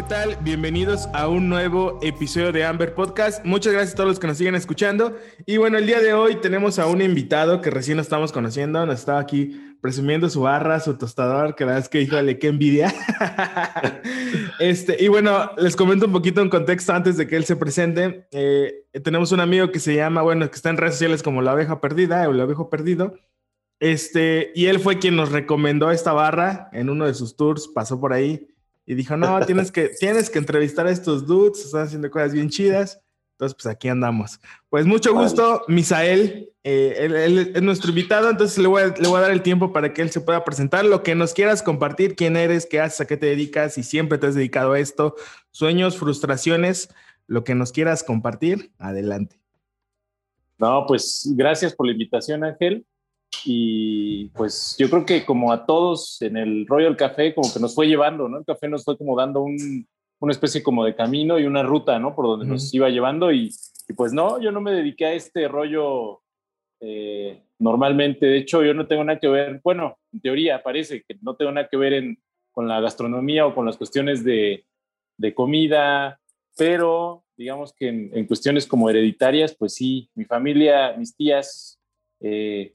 ¿qué tal? Bienvenidos a un nuevo episodio de Amber Podcast. Muchas gracias a todos los que nos siguen escuchando. Y bueno, el día de hoy tenemos a un invitado que recién nos estamos conociendo. Nos estaba aquí presumiendo su barra, su tostador, que la verdad es que, híjole, qué envidia. este, y bueno, les comento un poquito en contexto antes de que él se presente. Eh, tenemos un amigo que se llama, bueno, que está en redes sociales como La Abeja Perdida o La Abejo Perdido. Este, y él fue quien nos recomendó esta barra en uno de sus tours, pasó por ahí y dijo, no, tienes que, tienes que entrevistar a estos dudes, están haciendo cosas bien chidas. Entonces, pues aquí andamos. Pues mucho gusto, Misael. Eh, él, es nuestro invitado, entonces le voy, a, le voy a dar el tiempo para que él se pueda presentar. Lo que nos quieras compartir, quién eres, qué haces, a qué te dedicas, y siempre te has dedicado a esto, sueños, frustraciones, lo que nos quieras compartir, adelante. No, pues gracias por la invitación, Ángel. Y pues yo creo que como a todos en el rollo del café, como que nos fue llevando, ¿no? El café nos fue como dando un, una especie como de camino y una ruta, ¿no? Por donde nos iba llevando y, pues no, yo no me dediqué a este rollo eh, normalmente. De hecho, yo no tengo nada que ver, bueno, en teoría parece que no tengo nada que ver en, con la gastronomía o con las cuestiones de, de comida, pero digamos que en, en, cuestiones como hereditarias, pues sí, mi familia, mis tías, eh,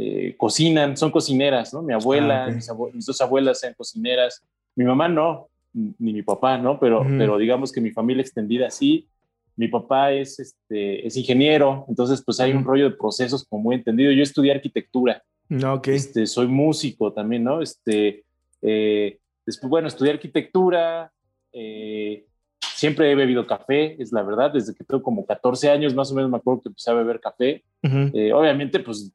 eh, cocinan, son cocineras, ¿no? Mi abuela, ah, mis, dos abuelas sean cocineras, mi mamá no, ni mi papá, ¿no? Pero, pero digamos que mi familia extendida sí. Mi papá es, este, es ingeniero, entonces pues hay un rollo de procesos como muy entendido. Yo estudié arquitectura. Ah, okay. Este, soy músico también, ¿no? Este, eh, después, bueno, estudié arquitectura, eh, siempre he bebido café, es la verdad, desde que tengo como 14 años más o menos me acuerdo que empecé a beber café. obviamente, pues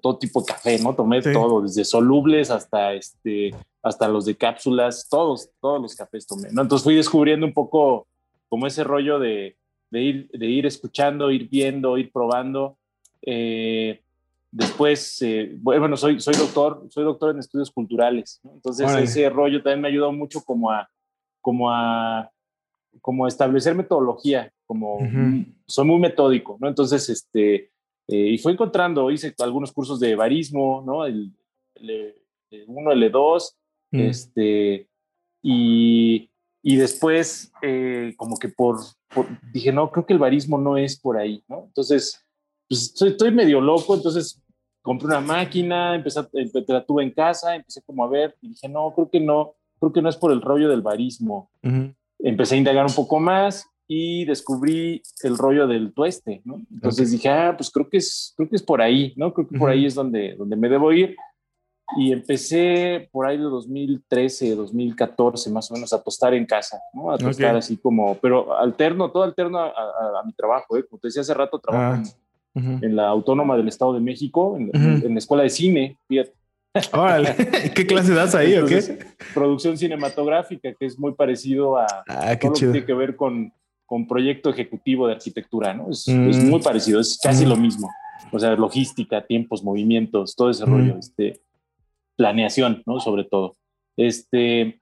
todo, tipo de café, ¿no? Tomé todo, desde solubles hasta, este, hasta los de cápsulas, todos, todos los cafés tomé, ¿no? Entonces fui descubriendo un poco como ese rollo de, de ir, de ir escuchando, ir viendo, ir probando. Eh, después, eh, bueno, soy, soy doctor, soy doctor en estudios culturales, ¿no? Entonces ese rollo también me ayudó mucho como a, como a, como a establecer metodología, como soy muy metódico, ¿no? Entonces, este, eh, y fue encontrando, hice algunos cursos de barismo, ¿no? El, el, el 1, el 2, mm. este, y, y después eh, como que por, dije, no, creo que el barismo no es por ahí, ¿no? Entonces, pues estoy, medio loco, entonces compré una máquina, empecé, la tuve en casa, empecé como a ver, y dije, no, creo que no, creo que no es por el rollo del barismo. Empecé a indagar un poco más y descubrí el rollo del tueste, ¿no? Entonces dije, ah, pues creo que es, creo que es por ahí, ¿no? Creo que por ahí es donde, donde me debo ir. Y empecé por ahí de 2013, 2014, más o menos, a tostar en casa, ¿no? A tostar así como, pero alterno, todo alterno a, mi trabajo, ¿eh? Como te decía hace rato, trabajo ah, en, la Autónoma del Estado de México, en, en la Escuela de Cine, fíjate. Órale, ¿qué clase das ahí o qué? Producción cinematográfica, que es muy parecido a ah, todo lo que tiene que ver con con proyecto ejecutivo de arquitectura, ¿no? Es, es muy parecido, es casi lo mismo. O sea, logística, tiempos, movimientos, todo ese rollo, este, planeación, ¿no? Sobre todo. Este,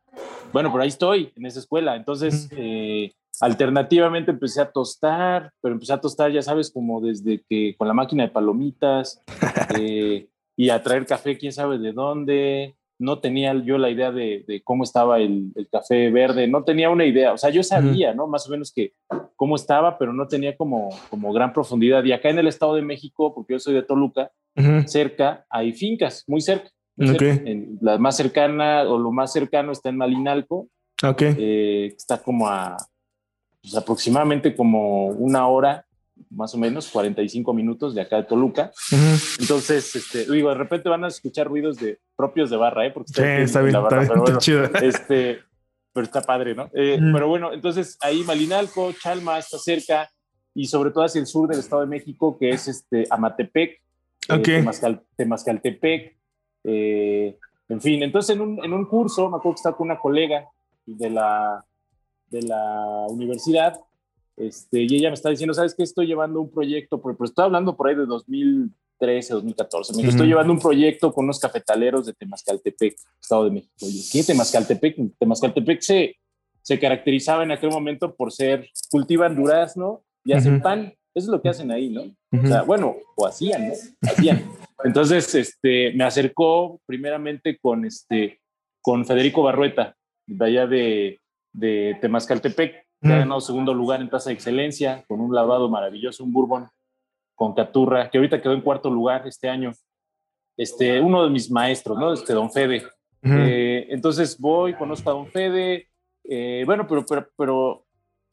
bueno, por ahí estoy, en esa escuela. Entonces, eh, alternativamente empecé a tostar, pero empecé a tostar, ya sabes, como desde que con la máquina de palomitas eh, y a traer café, quién sabe de dónde, no tenía yo la idea de, cómo estaba el, café verde, no tenía una idea, o sea, yo sabía, ¿no? Más o menos que cómo estaba, pero no tenía como, como gran profundidad. Y acá en el Estado de México, porque yo soy de Toluca, cerca hay fincas, muy cerca. la más cercana o lo más cercano está en Malinalco, okay. Eh, está como a pues, aproximadamente como una hora más o menos 45 minutos de acá de Toluca. Entonces, este, digo, de repente van a escuchar ruidos de propios de barra, ¿eh? Porque está, sí, está bien, barra, está, pero chido. Este, pero está padre, ¿no? Eh, pero bueno, entonces ahí Malinalco, Chalma está cerca y sobre todo hacia el sur del Estado de México, que es este Amatepec, eh, okay. Temascaltepec, eh, en fin, entonces en un, en un curso, me acuerdo que estaba con una colega de la, de la universidad este, y ella me está diciendo, ¿sabes qué? Estoy llevando un proyecto, pero, estoy hablando por ahí de 2013, 2014. Me estoy llevando un proyecto con unos cafetaleros de Temascaltepec, Estado de México. ¿qué Temascaltepec? Temascaltepec se, se caracterizaba en aquel momento por ser, cultivan durazno y hacen pan. Eso es lo que hacen ahí, ¿no? O sea, bueno, o hacían, ¿no? Hacían. Entonces, este, me acercó primeramente con, este, con Federico Barrueta, de allá de, de Temascaltepec, que ha ganado segundo lugar en tasa de excelencia, con un lavado maravilloso, un bourbon con caturra, que ahorita quedó en cuarto lugar este año. Este, uno de mis maestros, ¿no? Este, don Fede. Eh, entonces voy, conozco a don Fede, eh, bueno, pero, pero, pero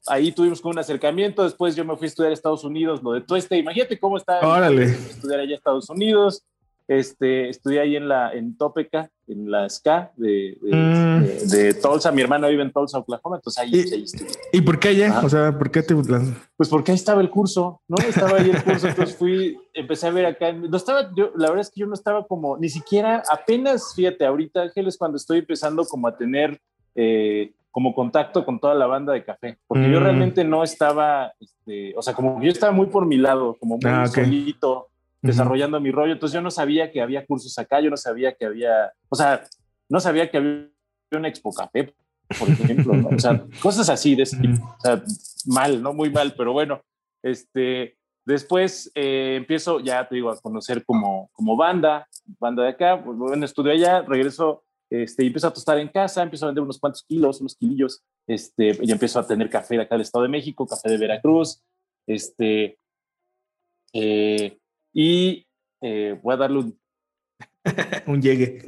ahí tuvimos como un acercamiento, después yo me fui a estudiar a Estados Unidos, lo de Tueste, imagínate cómo está Órale. estudiar allá a Estados Unidos, este, estudié ahí en la en Topeka, en la SCA de, de, Mm. de- de Tulsa. Mi hermana vive en Tulsa, Oklahoma, entonces ahí, Y- ahí estudié. ¿Y por qué allá? Ajá. O sea, ¿por qué te? Pues porque ahí estaba el curso, ¿no? Estaba ahí el curso, entonces fui, empecé a ver acá. No estaba, yo, la verdad es que yo no estaba como, ni siquiera, apenas, fíjate, ahorita Ángel es cuando estoy empezando como a tener eh, como contacto con toda la banda de café, porque yo Mm. realmente no estaba, este, o sea, como que yo estaba muy por mi lado, como muy Ah, solito, desarrollando mi rollo, entonces yo no sabía que había cursos acá, yo no sabía que había, o sea, no sabía que había una Expo Café, por ejemplo, ¿no? O sea, cosas así de ese tipo. O sea, mal, ¿no? Muy mal, pero bueno, este, después eh, empiezo ya, te digo, a conocer como, como banda, banda de acá, pues bueno, estudio allá, regreso, este, y empiezo a tostar en casa, empiezo a vender unos cuantos kilos, unos kilillos, este, y empiezo a tener café de acá del Estado de México, café de Veracruz, este, eh, y eh, voy a darle un, Un llegue.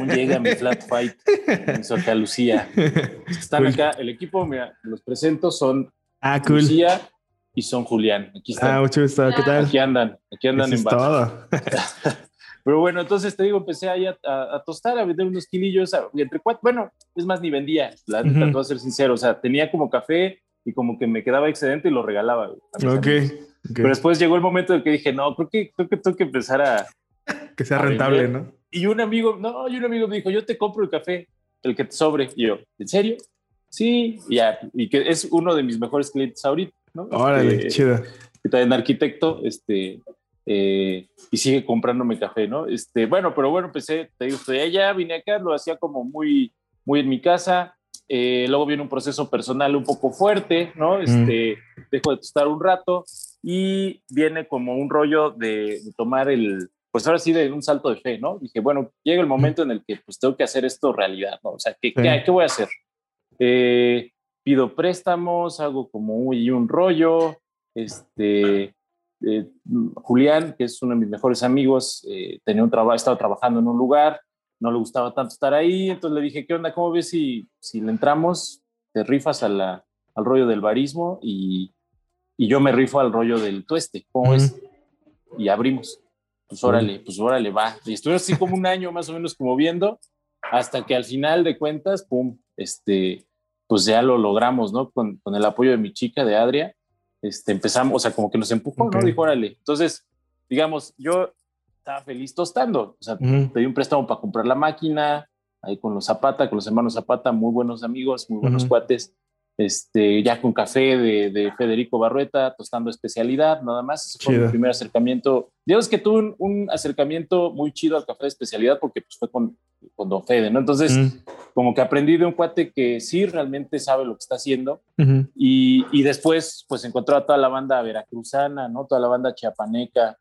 un llegue a mi flat fight en Santa Lucía. Están Cool. acá, el equipo, mira, los presento, son Ah, cool. Lucía y son Julián. Aquí están. Ah, mucho gusto. ¿Qué tal? Aquí andan, aquí andan Eso en es base. todo. Pero bueno, entonces te digo, empecé ahí a, a- a tostar, a vender unos kilillos, a- entre cuatro, bueno, es más, ni vendía, la neta, te voy a ser sincero, o sea, tenía como café y como que me quedaba excedente y lo regalaba. Ok. amigos. Ok. Pero después llegó el momento en que dije, no, creo que, creo que tengo que empezar a... que sea a rentable, vender. ¿no? Y un amigo, no, y un amigo me dijo, yo te compro el café, el que te sobre. Y yo, ¿en serio? Sí, y ya, y que es uno de mis mejores clientes ahorita, ¿no? Órale, Este, chido. que también arquitecto, este, eh, y sigue comprándome café, ¿no? Este, bueno, pero bueno, empecé, te digo, estoy allá, vine acá, lo hacía como muy, muy en mi casa. eh, luego viene un proceso personal un poco fuerte, ¿no? Este, dejo de tostar un rato y viene como un rollo de, de tomar el, pues ahora sí, de un salto de fe, ¿no? Dije, bueno, llega el momento en el que pues tengo que hacer esto realidad, ¿no? O sea, ¿qué, Sí. qué, qué voy a hacer? Eh, pido préstamos, hago como un, un rollo, este, eh, Julián, que es uno de mis mejores amigos, eh, tenía un trabajo, estaba trabajando en un lugar, no le gustaba tanto estar ahí, entonces le dije, ¿qué onda? ¿Cómo ves si, si le entramos? Te rifas a la, al rollo del barismo y, y yo me rifo al rollo del tueste, ¿cómo Ujú. ves? Y abrimos. Pues órale, pues órale, va. Y estuve así como un año más o menos como viendo, hasta que al final de cuentas, pum, este, pues ya lo logramos, ¿no? Con, con el apoyo de mi chica, de Adria, este, empezamos, o sea, como que nos empujó, Ok. ¿no? Dijo, órale. Entonces, digamos, yo estaba feliz tostando, o sea, Ujú. pedí un préstamo para comprar la máquina, ahí con los Zapata, con los hermanos Zapata, muy buenos amigos, muy buenos cuates, este, ya con café de, de Federico Barrueta, tostando especialidad, nada más, ese fue mi primer acercamiento. Digamos que tuve un, un acercamiento muy chido al café de especialidad porque pues, fue con, con Don Fede, ¿no? Entonces, Ujú. como que aprendí de un cuate que sí realmente sabe lo que está haciendo y, y después pues encontró a toda la banda veracruzana, ¿no? Toda la banda chiapaneca,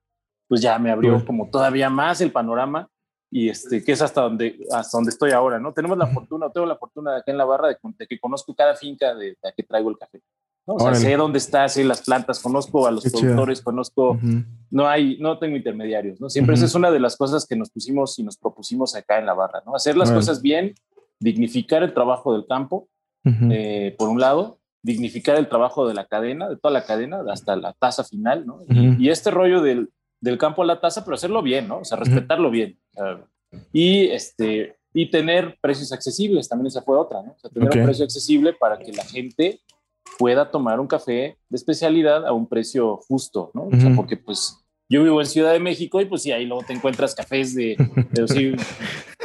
pues ya me abrió como todavía más el panorama y este, que es hasta donde, hasta donde estoy ahora, ¿no? Tenemos la fortuna, tengo la fortuna de acá en la barra de, de que conozco cada finca de, la que traigo el café. ¿no? O sea, sé dónde está, sé las plantas, conozco a los Qué chido. productores, conozco, Ujú. no hay, no tengo intermediarios, ¿no? Siempre esa Ujú. es una de las cosas que nos pusimos y nos propusimos acá en la barra, ¿no? Hacer las Órale. cosas bien, dignificar el trabajo del campo, Ujú. eh, por un lado, dignificar el trabajo de la cadena, de toda la cadena, hasta la tasa final, ¿no? Y, y este rollo del, del campo a la tasa, pero hacerlo bien, ¿no? O sea, respetarlo bien. Sea, y, este, y tener precios accesibles, también esa fue otra, ¿no? O sea, tener Ok. un precio accesible para que la gente pueda tomar un café de especialidad a un precio justo, ¿no? O sea, porque pues yo vivo en Ciudad de México y pues sí, ahí luego te encuentras cafés de, de sí,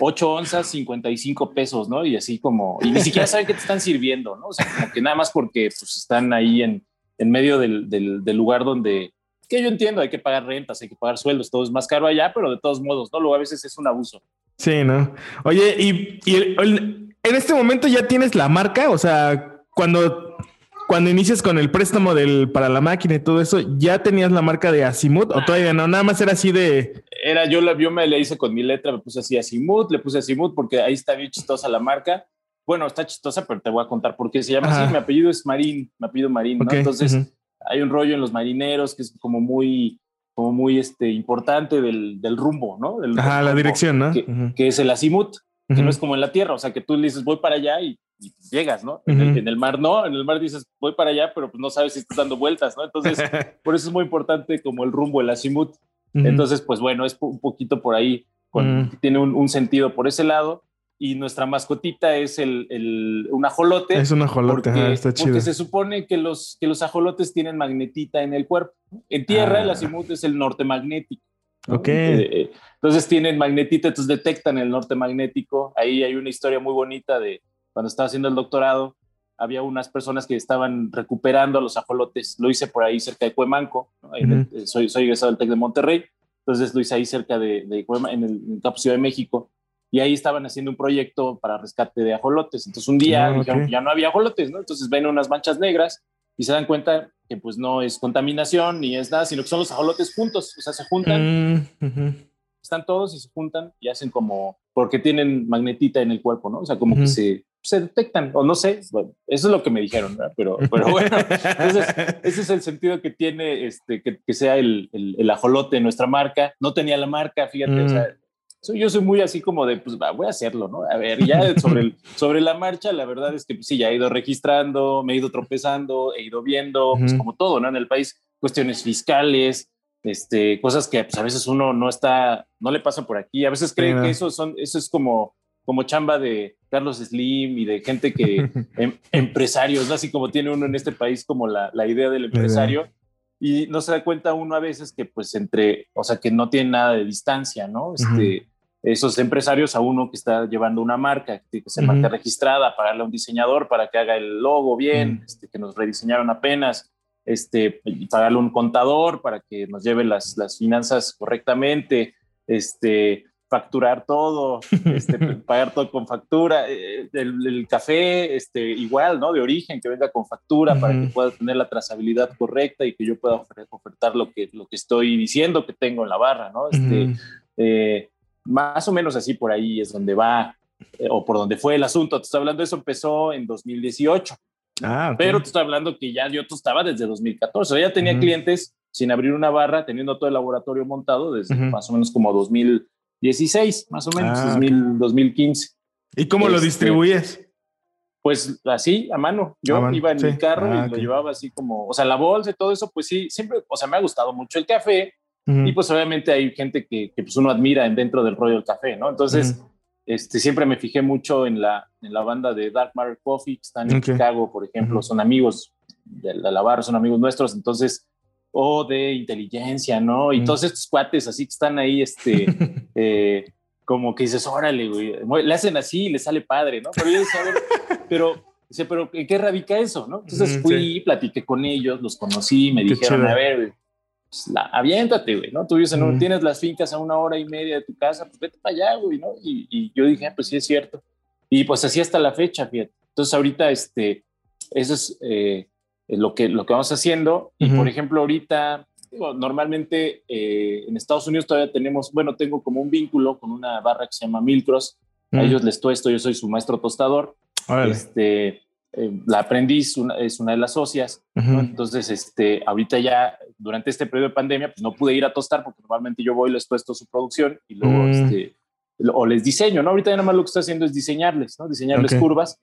8 onzas, 55 pesos, ¿no? Y así como, y ni siquiera saben qué te están sirviendo, ¿no? O sea, como que nada más porque pues están ahí en, en medio del, del, del lugar donde, que yo entiendo, hay que pagar rentas, hay que pagar sueldos, todo es más caro allá, pero de todos modos, ¿no? Luego a veces es un abuso. Sí, ¿no? Oye, y, y el- el- en este momento ya tienes la marca, o sea, cuando, cuando inicias con el préstamo del, para la máquina y todo eso, ¿ya tenías la marca de Azimuth o todavía no? Nada más era así de... Era, yo, la, yo me le hice con mi letra, me puse así Azimuth, le puse Azimuth porque ahí está bien chistosa la marca. bueno, está chistosa, pero te voy a contar por qué se llama así. Mi apellido es Marín, me apellido Marín, ¿no? Entonces, hay un rollo en los marineros que es como muy, como muy este, importante del, del rumbo, ¿no? Ajá, la dirección, ¿no? Que, es el azimut, que no es como en la tierra, o sea, que tú le dices voy para allá y, llegas, ¿no? en, el, mar no, en el mar dices voy para allá, pero pues no sabes si estás dando vueltas, ¿no? Entonces, por eso es muy importante como el rumbo, el azimut. Entonces, pues bueno, es un poquito por ahí, tiene un, un, sentido por ese lado y nuestra mascotita es el, el, un ajolote. Es un ajolote, porque, está chido. Porque se supone que los, que los ajolotes tienen magnetita en el cuerpo. En tierra, el ah. azimut es el norte magnético. Ok. Eh, eh, entonces tienen magnetita, entonces detectan el norte magnético. Ahí hay una historia muy bonita de cuando estaba haciendo el doctorado, había unas personas que estaban recuperando a los ajolotes. Lo hice por ahí cerca de Cuemanco. soy, soy egresado del TEC de Monterrey. Entonces lo hice ahí cerca de, de en el, en el Ciudad de México y ahí estaban haciendo un proyecto para rescate de ajolotes. Entonces un día ah, dijeron que ya no había ajolotes, ¿no? Entonces ven unas manchas negras y se dan cuenta que pues no es contaminación ni es nada, sino que son los ajolotes juntos, o sea, se juntan, mm, están todos y se juntan y hacen como, porque tienen magnetita en el cuerpo, ¿no? O sea, como que se, se detectan, o no sé, bueno, eso es lo que me dijeron, ¿verdad? Pero, pero bueno, entonces ese es el sentido que tiene este, que, que sea el, el, el, ajolote nuestra marca. No tenía la marca, fíjate, o sea, mm yo soy muy así como de, pues voy a hacerlo, ¿no? A ver, ya sobre, el, sobre la marcha, la verdad es que pues, sí, ya he ido registrando, me he ido tropezando, he ido viendo, pues como todo, ¿no? En el país, cuestiones fiscales, este, cosas que pues, a veces uno no está, no le pasa por aquí, a veces creen que eso, son, eso es como, como chamba de Carlos Slim y de gente que, em, empresarios, ¿no? Así como tiene uno en este país como la, la idea del empresario y no se da cuenta uno a veces que pues entre, o sea, que no tiene nada de distancia, ¿no? Este, Esos empresarios a uno que está llevando una marca, que se marca registrada, pagarle a un diseñador para que haga el logo bien, este, que nos rediseñaron apenas, este, pagarle a un contador para que nos lleve las, las finanzas correctamente, este, facturar todo, este, pagar todo con factura, eh, el, café este, igual, ¿no? De origen, que venga con factura para que pueda tener la trazabilidad correcta y que yo pueda ofertar lo que, lo que estoy diciendo que tengo en la barra, ¿no? Este, eh, más o menos así por ahí es donde va eh, o por donde fue el asunto. Te estoy hablando, eso empezó en 2018. Ah, Pero te estoy hablando que ya yo estaba desde 2014. ya tenía clientes sin abrir una barra, teniendo todo el laboratorio montado desde más o menos como 2000 16, más o menos, 2015. Ah, ¿Y cómo lo este, distribuyes? Pues así, a mano. Yo iba en mi carro y ah, lo llevaba así como, o sea, la bolsa y todo eso, pues sí, siempre, o sea, me ha gustado mucho el café. Y pues obviamente hay gente que, que, pues uno admira dentro del rollo del café, ¿no? Entonces, este, siempre me fijé mucho en la, en la banda de Dark Matter Coffee, que están en Chicago, por ejemplo, son amigos de la barra, son amigos nuestros. Entonces, o de inteligencia, ¿no? Y todos estos cuates así que están ahí, este, eh, como que dices, órale, güey, le hacen así y le sale padre, ¿no? Pero yo decía, pero, dice, pero ¿en qué radica eso, no? Entonces fui, platiqué con ellos, los conocí, me dijeron, a ver, pues, la, aviéntate, güey, ¿no? Tú dices, no, tienes las fincas a una hora y media de tu casa, pues vete para allá, güey, ¿no? Y, y yo dije, ah, pues sí es cierto. Y pues así hasta la fecha, fíjate. Entonces ahorita, este, eso es... Eh, lo que, lo que vamos haciendo. Y por ejemplo, ahorita, normalmente eh, en Estados Unidos todavía tenemos, bueno, tengo como un vínculo con una barra que se llama Milcross. A ellos les esto yo soy su maestro tostador. Este, eh, la aprendiz es una de las socias. Entonces, este, ahorita ya, durante este periodo de pandemia, pues no pude ir a tostar porque normalmente yo voy y les tuesto su producción y luego, este, o les diseño, ¿no? Ahorita ya nada más lo que estoy haciendo es diseñarles, ¿no? Diseñarles curvas.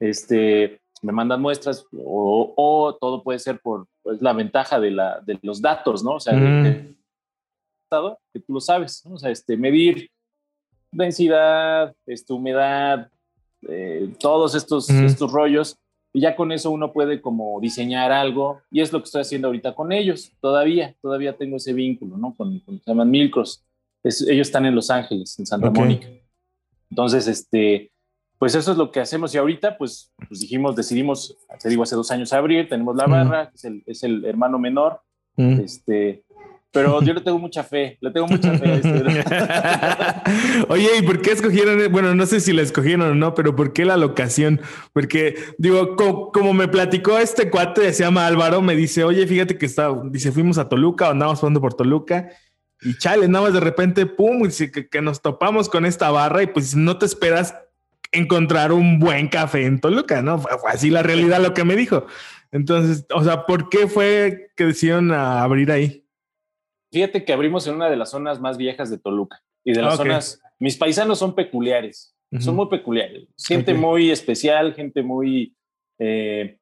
Este, me mandan muestras o, todo puede ser por pues, la ventaja de, la, de los datos, ¿no? O sea, que tú lo sabes, ¿no? O sea, este, medir densidad, este, humedad, eh, todos estos, estos rollos, y ya con eso uno puede como diseñar algo, y es lo que estoy haciendo ahorita con ellos, todavía, todavía tengo ese vínculo, ¿no? Con, se llaman Milcros, ellos están en Los Ángeles, en Santa Mónica. Entonces, este, pues eso es lo que hacemos y ahorita pues, pues dijimos, decidimos, te digo, hace dos años abrir, tenemos la barra, es, el, es, el, hermano menor, este, pero yo le tengo mucha fe, le tengo mucha fe. Este. Oye, ¿y por qué escogieron? Bueno, no sé si la escogieron o no, pero ¿por qué la locación? Porque, digo, como, me platicó este cuate, se llama Álvaro, me dice, oye, fíjate que está, dice, fuimos a Toluca, andamos jugando por Toluca, y chale, nada más de repente, pum, dice que, que nos topamos con esta barra y pues no te esperas encontrar un buen café en Toluca, ¿no? Fue así la realidad lo que me dijo. Entonces, o sea, ¿por qué fue que decidieron abrir ahí? Fíjate que abrimos en una de las zonas más viejas de Toluca y de las zonas, mis paisanos son peculiares, son muy peculiares, gente muy especial, gente muy, eh,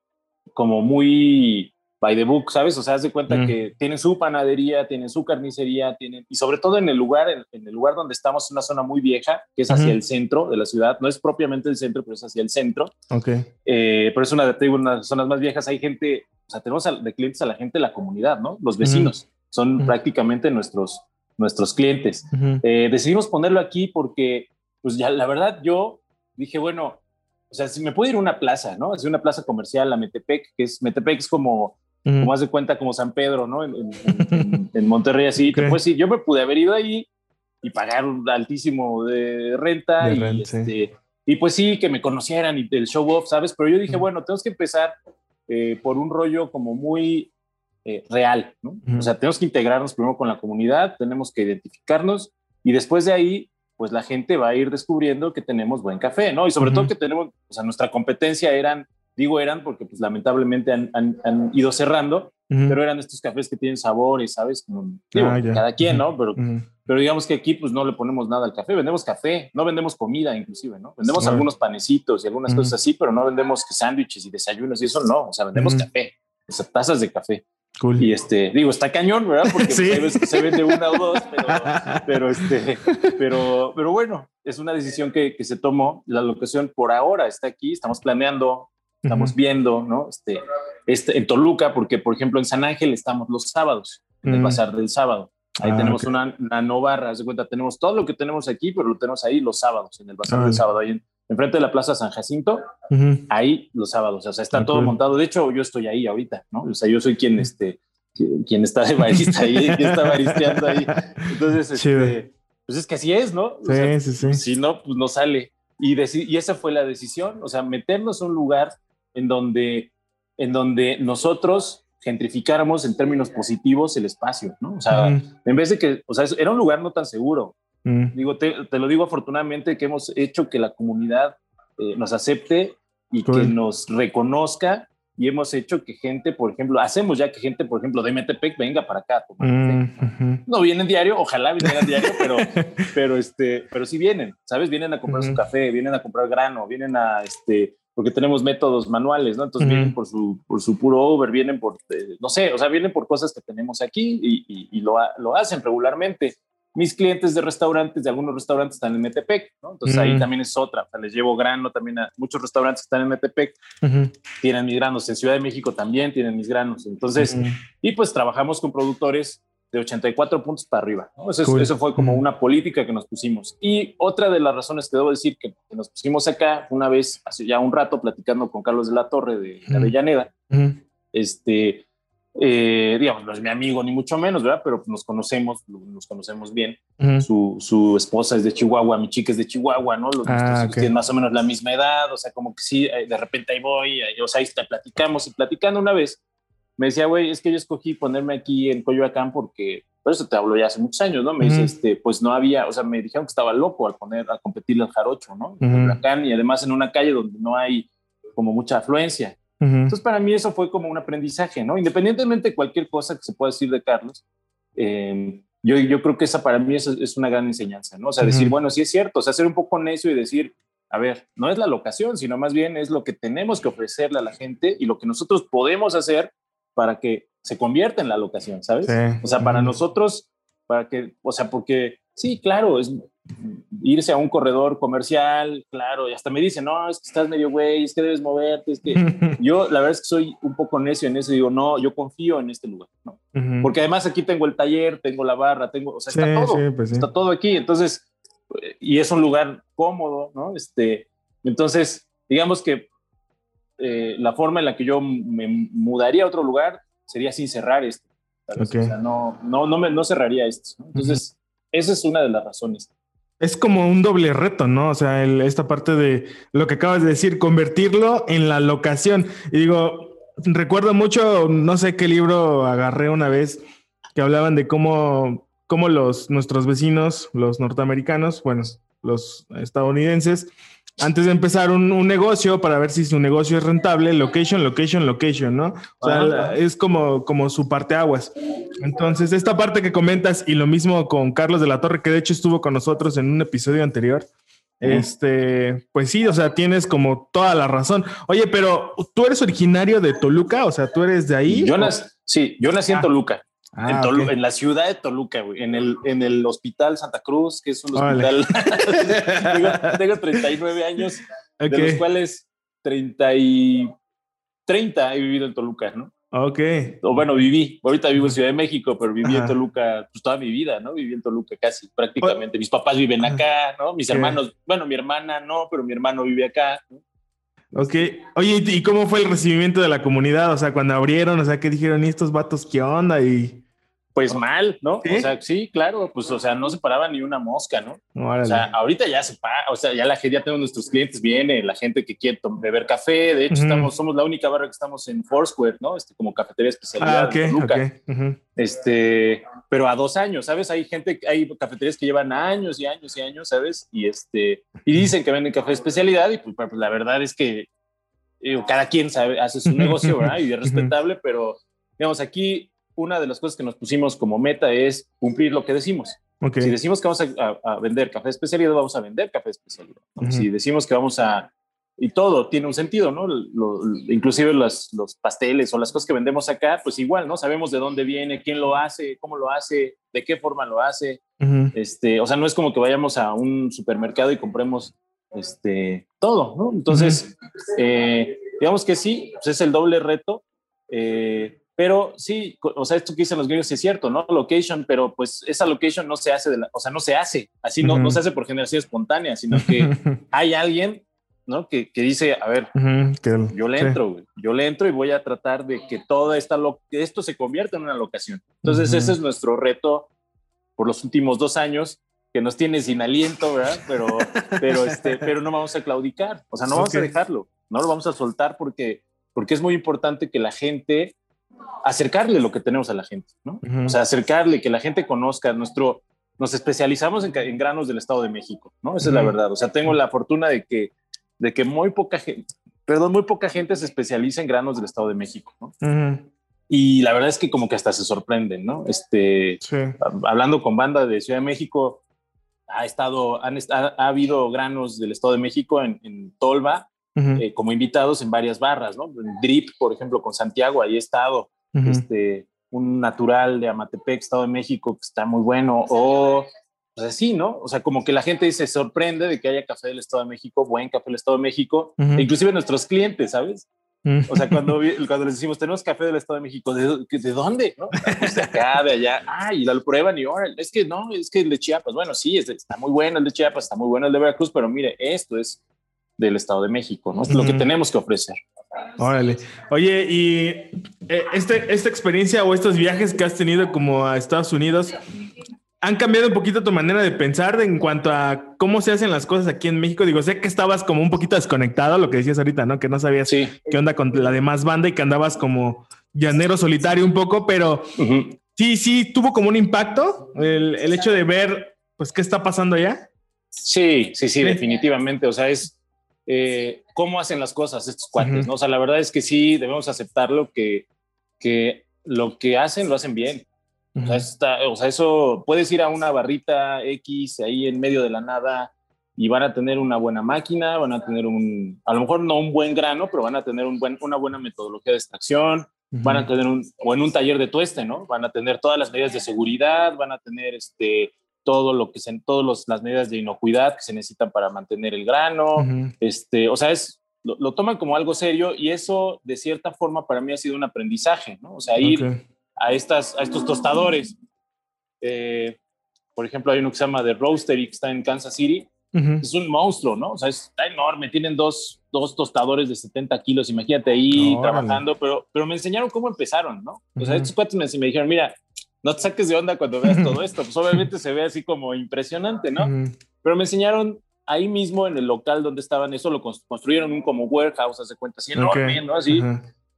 como muy by the book, ¿sabes? O sea, haz de cuenta que tienen su panadería, tienen su carnicería, tienen, y sobre todo en el lugar, en, el lugar donde estamos, una zona muy vieja, que es hacia el centro de la ciudad, no es propiamente el centro, pero es hacia el centro. Ok. Eh, pero es una, de las zonas más viejas, hay gente, o sea, tenemos de clientes a la gente de la comunidad, ¿no? Los vecinos, son prácticamente nuestros, nuestros clientes. Eh, decidimos ponerlo aquí porque, pues ya, la verdad, yo dije, bueno, o sea, si me puedo ir a una plaza, ¿no? Es una plaza comercial, la Metepec, que es, Metepec es como como haz de cuenta como San Pedro, ¿no? En, Monterrey, así. Pues sí, yo me pude haber ido ahí y pagar un altísimo de renta. y, este, y, pues sí, que me conocieran y el show off, ¿sabes? Pero yo dije, bueno, tenemos que empezar eh, por un rollo como muy eh, real, ¿no? O sea, tenemos que integrarnos primero con la comunidad, tenemos que identificarnos y después de ahí, pues la gente va a ir descubriendo que tenemos buen café, ¿no? Y sobre todo que tenemos, o sea, nuestra competencia eran Digo eran porque pues lamentablemente han, han, ido cerrando, pero eran estos cafés que tienen sabores, ¿sabes? Como, ah, cada quien, ¿no? Pero, pero digamos que aquí pues no le ponemos nada al café, vendemos café, no vendemos comida inclusive, ¿no? Vendemos algunos panecitos y algunas cosas así, pero no vendemos sándwiches y desayunos y eso no, o sea, vendemos café, o sea, tazas de café. Cool. Y este, digo, está cañón, ¿verdad? Porque pues, veces que se vende una o dos, pero, pero, este, pero, pero bueno, es una decisión que, que se tomó. La locación por ahora está aquí, estamos planeando estamos viendo, ¿no? Este, este, en Toluca, porque por ejemplo en San Ángel estamos los sábados, en el bazar del sábado. Ahí ah, tenemos una, una no barra, de cuenta, tenemos todo lo que tenemos aquí, pero lo tenemos ahí los sábados, en el bazar del sábado, ahí en, enfrente de la Plaza San Jacinto, ahí los sábados, o sea, está todo montado. De hecho, yo estoy ahí ahorita, ¿no? O sea, yo soy quien, este, quien está de barista ahí, quien está baristeando ahí. Entonces, este, pues es que así es, ¿no? sí, sí, sí. Si no, pues no sale. Y, y esa fue la decisión, o sea, meternos a un lugar en donde, en donde nosotros gentrificáramos en términos positivos el espacio, ¿no? O sea, en vez de que, o sea, era un lugar no tan seguro. Digo, te, lo digo afortunadamente que hemos hecho que la comunidad eh, nos acepte y que nos reconozca y hemos hecho que gente, por ejemplo, hacemos ya que gente, por ejemplo, de Metepec venga para acá a tomar No vienen diario, ojalá vinieran diario, pero, pero, este, pero sí vienen, ¿sabes? Vienen a comprar su café, vienen a comprar grano, vienen a, este, porque tenemos métodos manuales, ¿no? Entonces vienen por su, por su puro over, vienen por, eh, no sé, o sea, vienen por cosas que tenemos aquí y, y, lo, lo, hacen regularmente. Mis clientes de restaurantes, de algunos restaurantes están en Metepec, ¿no? Entonces ahí también es otra, o sea, les llevo grano también a muchos restaurantes que están en Metepec, tienen mis granos, en Ciudad de México también tienen mis granos, entonces, y pues trabajamos con productores de 84 puntos para arriba. Eso, fue como una política que nos pusimos. Y otra de las razones que debo decir que, nos pusimos acá, una vez, hace ya un rato, platicando con Carlos de la Torre de, Avellaneda, este, eh, digamos, no es mi amigo ni mucho menos, ¿verdad? Pero nos conocemos, nos conocemos bien. su, su, esposa es de Chihuahua, mi chica es de Chihuahua, ¿no? Los ah, tienen más o menos la misma edad, o sea, como que sí, eh, de repente ahí voy, o sea, ahí está, platicamos y platicando una vez me decía, güey, es que yo escogí ponerme aquí en Coyoacán porque, por eso te hablo ya hace muchos años, ¿no? Me dice, este, pues no había, o sea, me dijeron que estaba loco al poner, a competir al jarocho, ¿no? En y además en una calle donde no hay como mucha afluencia. Entonces, para mí eso fue como un aprendizaje, ¿no? Independientemente de cualquier cosa que se pueda decir de Carlos, em, yo, yo creo que esa para mí es, es una gran enseñanza, ¿no? O sea, decir, bueno, sí es cierto, o sea, ser un poco necio y decir, a ver, no es la locación, sino más bien es lo que tenemos que ofrecerle a la gente y lo que nosotros podemos hacer para que se convierta en la locación, ¿sabes? O sea, para nosotros, para que, o sea, porque sí, claro, es irse a un corredor comercial, claro, y hasta me dicen, no, es que estás medio güey, es que debes moverte, es que yo la verdad es que soy un poco necio en eso, digo, no, yo confío en este lugar, ¿no? Porque además aquí tengo el taller, tengo la barra, tengo, o sea, está todo, pues está todo aquí, entonces, y es un lugar cómodo, ¿no? Este, entonces, digamos que eh, la forma en la que yo me mudaría a otro lugar sería sin cerrar esto. O sea, no, no, no, me, no cerraría esto. Entonces, esa es una de las razones. Es como un doble reto, ¿no? O sea, esta parte de lo que acabas de decir, convertirlo en la locación. Y digo, recuerdo mucho, no sé qué libro agarré una vez, que hablaban de cómo, cómo los, nuestros vecinos, los norteamericanos, bueno, los estadounidenses, antes de empezar un, negocio para ver si su negocio es rentable, location, location, location, ¿no? O sea, es como, como su parte aguas. Entonces, esta parte que comentas y lo mismo con Carlos de la Torre, que de hecho estuvo con nosotros en un episodio anterior. Este, pues sí, o sea, tienes como toda la razón. Oye, pero tú eres originario de Toluca, o sea, tú eres de ahí. Yo sí, yo nací en ah. Toluca. Ah, en, la ciudad de Toluca, güey, en el, en el Hospital Santa Cruz, que es un hospital. tengo, 39 años, de los cuales 30, y, 30 he vivido en Toluca, ¿no? Ok. O bueno, viví. Ahorita vivo en Ciudad de México, pero viví en Toluca pues, toda mi vida, ¿no? Viví en Toluca casi, prácticamente. Mis papás viven acá, ¿no? Mis hermanos, bueno, mi hermana no, pero mi hermano vive acá. ¿no? Ok. Oye, ¿y cómo fue el recibimiento de la comunidad? O sea, cuando abrieron, o sea, ¿qué dijeron? ¿Y estos vatos qué onda? Y pues mal, ¿no? O sea, sí, claro, pues, o sea, no se paraba ni una mosca, ¿no? o sea, ahorita ya se para, o sea, ya la gente, ya tenemos nuestros clientes, viene la gente que quiere beber café, de hecho, estamos, somos la única barra que estamos en Foursquare, ¿no? Este, como cafetería especialidad. Ah, ok, Este, pero a dos años, ¿sabes? Hay gente, hay cafeterías que llevan años y años y años, ¿sabes? Y este, y dicen que venden café de especialidad y pues, pues la verdad es que cada quien sabe, hace su negocio, ¿verdad? Y es respetable, pero digamos, aquí una de las cosas que nos pusimos como meta es cumplir lo que decimos. Si decimos que vamos a, vender café especialidad, vamos a vender café especialidad. Si decimos que vamos a... Y todo tiene un sentido, ¿no? inclusive los, los, pasteles o las cosas que vendemos acá, pues igual, ¿no? Sabemos de dónde viene, quién lo hace, cómo lo hace, de qué forma lo hace. este, o sea, no es como que vayamos a un supermercado y compremos este, todo, ¿no? Entonces, eh, digamos que sí, pues es el doble reto. Eh, pero sí, o sea, esto que dicen los gringos es cierto, ¿no? Location, pero pues esa location no se hace, de la, o sea, no se hace, así no, no se hace por generación espontánea, sino que hay alguien, ¿no? Que, que dice, a ver, yo le entro, yo le entro y voy a tratar de que toda esta, lo, que esto se convierta en una locación. Entonces, ese es nuestro reto por los últimos dos años, que nos tiene sin aliento, ¿verdad? Pero, pero, este, pero no vamos a claudicar, o sea, no vamos a dejarlo, no lo vamos a soltar porque, porque es muy importante que la gente acercarle lo que tenemos a la gente, ¿no? O sea, acercarle, que la gente conozca nuestro, nos especializamos en, granos del Estado de México, ¿no? Esa es la verdad. O sea, tengo la fortuna de que, de que muy poca gente, perdón, muy poca gente se especializa en granos del Estado de México, ¿no? Y la verdad es que como que hasta se sorprenden, ¿no? Este, hablando con banda de Ciudad de México, ha estado, han, ha, habido granos del Estado de México en, en Tolva, eh, como invitados en varias barras, ¿no? En Drip, por ejemplo, con Santiago, ahí he estado, este, un natural de Amatepec, Estado de México, que está muy bueno, o pues así, ¿no? O sea, como que la gente se sorprende de que haya café del Estado de México, buen café del Estado de México, e inclusive nuestros clientes, ¿sabes? O sea, cuando, cuando les decimos, tenemos café del Estado de México, ¿de, de dónde? ¿no? Pues de acá, de allá. Ah, y lo prueban y ahora, es que no, es que el de Chiapas, bueno, sí, está muy bueno el de Chiapas, está muy bueno el de Veracruz, pero mire, esto es del Estado de México, ¿no? Es lo que tenemos que ofrecer. Órale. Oye, y eh, este, esta experiencia o estos viajes que has tenido como a Estados Unidos, ¿han cambiado un poquito tu manera de pensar en cuanto a cómo se hacen las cosas aquí en México? Digo, sé que estabas como un poquito desconectado, lo que decías ahorita, ¿no? Que no sabías qué onda con la demás banda y que andabas como llanero solitario un poco, pero sí, sí, tuvo como un impacto el, el, hecho de ver, pues, qué está pasando allá. Sí, sí, sí, definitivamente. O sea, es, eh, cómo hacen las cosas estos cuates, ¿no? O sea, la verdad es que sí debemos aceptarlo que, que lo que hacen lo hacen bien. o, sea, eso puedes ir a una barrita X ahí en medio de la nada y van a tener una buena máquina, van a tener un, a lo mejor no un buen grano, pero van a tener un buen, una buena metodología de extracción, van a tener un, o en un taller de tueste, ¿no? Van a tener todas las medidas de seguridad, van a tener este, todo lo que se, todas las medidas de inocuidad que se necesitan para mantener el grano. este, o sea, es, lo, toman como algo serio y eso de cierta forma para mí ha sido un aprendizaje, ¿no? O sea, ir a, estas, a estos tostadores. Eh, por ejemplo, hay uno que se llama The Roastery que está en Kansas City. Es un monstruo, ¿no? O sea, está enorme. Tienen dos, dos tostadores de 70 kilos. Imagínate ahí trabajando, pero, pero me enseñaron cómo empezaron, ¿no? O sea, estos cuates me, me dijeron, mira, no te saques de onda cuando veas todo esto. Pues obviamente se ve así como impresionante, ¿no? Pero me enseñaron ahí mismo en el local donde estaban, eso lo construyeron un como warehouse, hace cuenta, así enorme, ¿no? Así,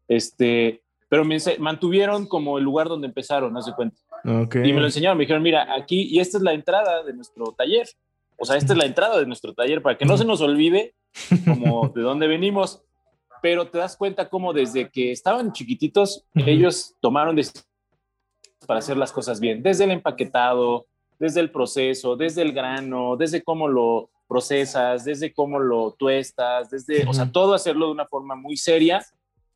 este, pero me mantuvieron como el lugar donde empezaron, hace cuenta. Y me lo enseñaron, me dijeron, mira, aquí, y esta es la entrada de nuestro taller. O sea, esta es la entrada de nuestro taller, para que no se nos olvide como de dónde venimos, pero te das cuenta como desde que estaban chiquititos, ellos tomaron decisiones para hacer las cosas bien, desde el empaquetado, desde el proceso, desde el grano, desde cómo lo procesas, desde cómo lo tuestas, desde, o sea, todo hacerlo de una forma muy seria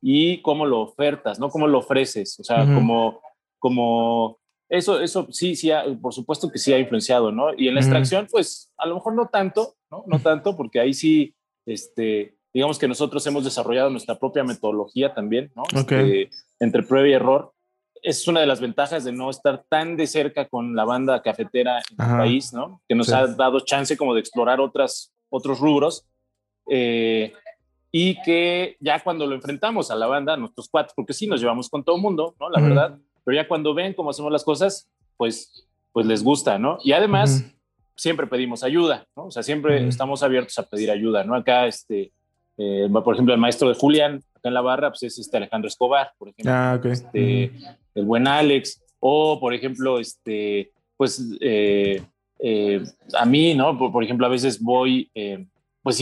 y cómo lo ofertas, ¿no? Cómo lo ofreces, o sea, como, como, eso, eso sí, sí, por supuesto que sí ha influenciado, ¿no? Y en la extracción, pues, a lo mejor no tanto, ¿no? No tanto, porque ahí sí, este, digamos que nosotros hemos desarrollado nuestra propia metodología también, ¿no? Este, entre prueba y error, es una de las ventajas de no estar tan de cerca con la banda cafetera en el país, ¿no? Que nos ha dado chance como de explorar otras, otros rubros. Eh, y que ya cuando lo enfrentamos a la banda, nuestros cuatro, porque sí nos llevamos con todo el mundo, ¿no? La verdad, pero ya cuando ven cómo hacemos las cosas, pues, pues les gusta, ¿no? Y además, siempre pedimos ayuda, ¿no? O sea, siempre estamos abiertos a pedir ayuda, ¿no? Acá, este, eh, por ejemplo, el maestro de Julián, acá en la barra, pues es este Alejandro Escobar, por ejemplo. Ah, este, el buen Alex, o por ejemplo, este, pues eh, eh, a mí, ¿no? Por, ejemplo, a veces voy, eh, pues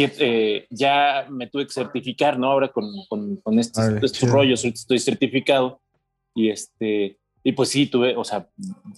ya me tuve que certificar, ¿no? Ahora con, con, estos, rollos, estoy certificado y este, y pues sí, tuve, o sea,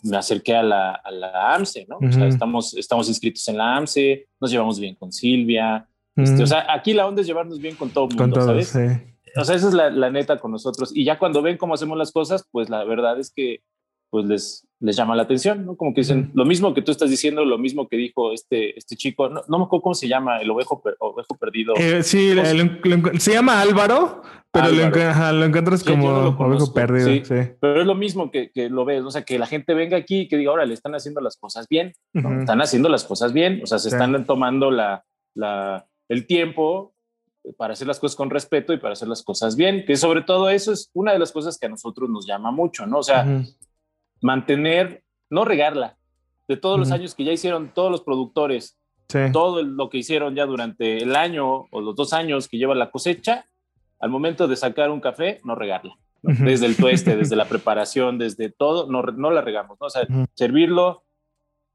me acerqué a la, a la AMSE, ¿no? O sea, estamos, estamos inscritos en la AMSE, nos llevamos bien con Silvia, este, o sea, aquí la onda es llevarnos bien con todo el mundo, con ¿sabes? Sí o sea, esa es la, neta con nosotros. Y ya cuando ven cómo hacemos las cosas, pues la verdad es que pues les, les llama la atención, ¿no? Como que dicen lo mismo que tú estás diciendo, lo mismo que dijo este, este chico, no, no me acuerdo cómo se llama, el ovejo, ovejo perdido. Eh, sí, se llama Álvaro, pero Lo, encuentras como ovejo perdido. Sí, Pero es lo mismo que, que, lo ves, o sea, que la gente venga aquí y que diga, ahora le están haciendo las cosas bien, están haciendo las cosas bien, o sea, se están tomando la, la, el tiempo para hacer las cosas con respeto y para hacer las cosas bien, que sobre todo eso es una de las cosas que a nosotros nos llama mucho, ¿no? O sea, mantener, no regarla, de todos los años que ya hicieron todos los productores, todo lo que hicieron ya durante el año o los dos años que lleva la cosecha, al momento de sacar un café, no regarla. Desde el tueste, desde la preparación, desde todo, no, no la regamos, ¿no? O sea, servirlo,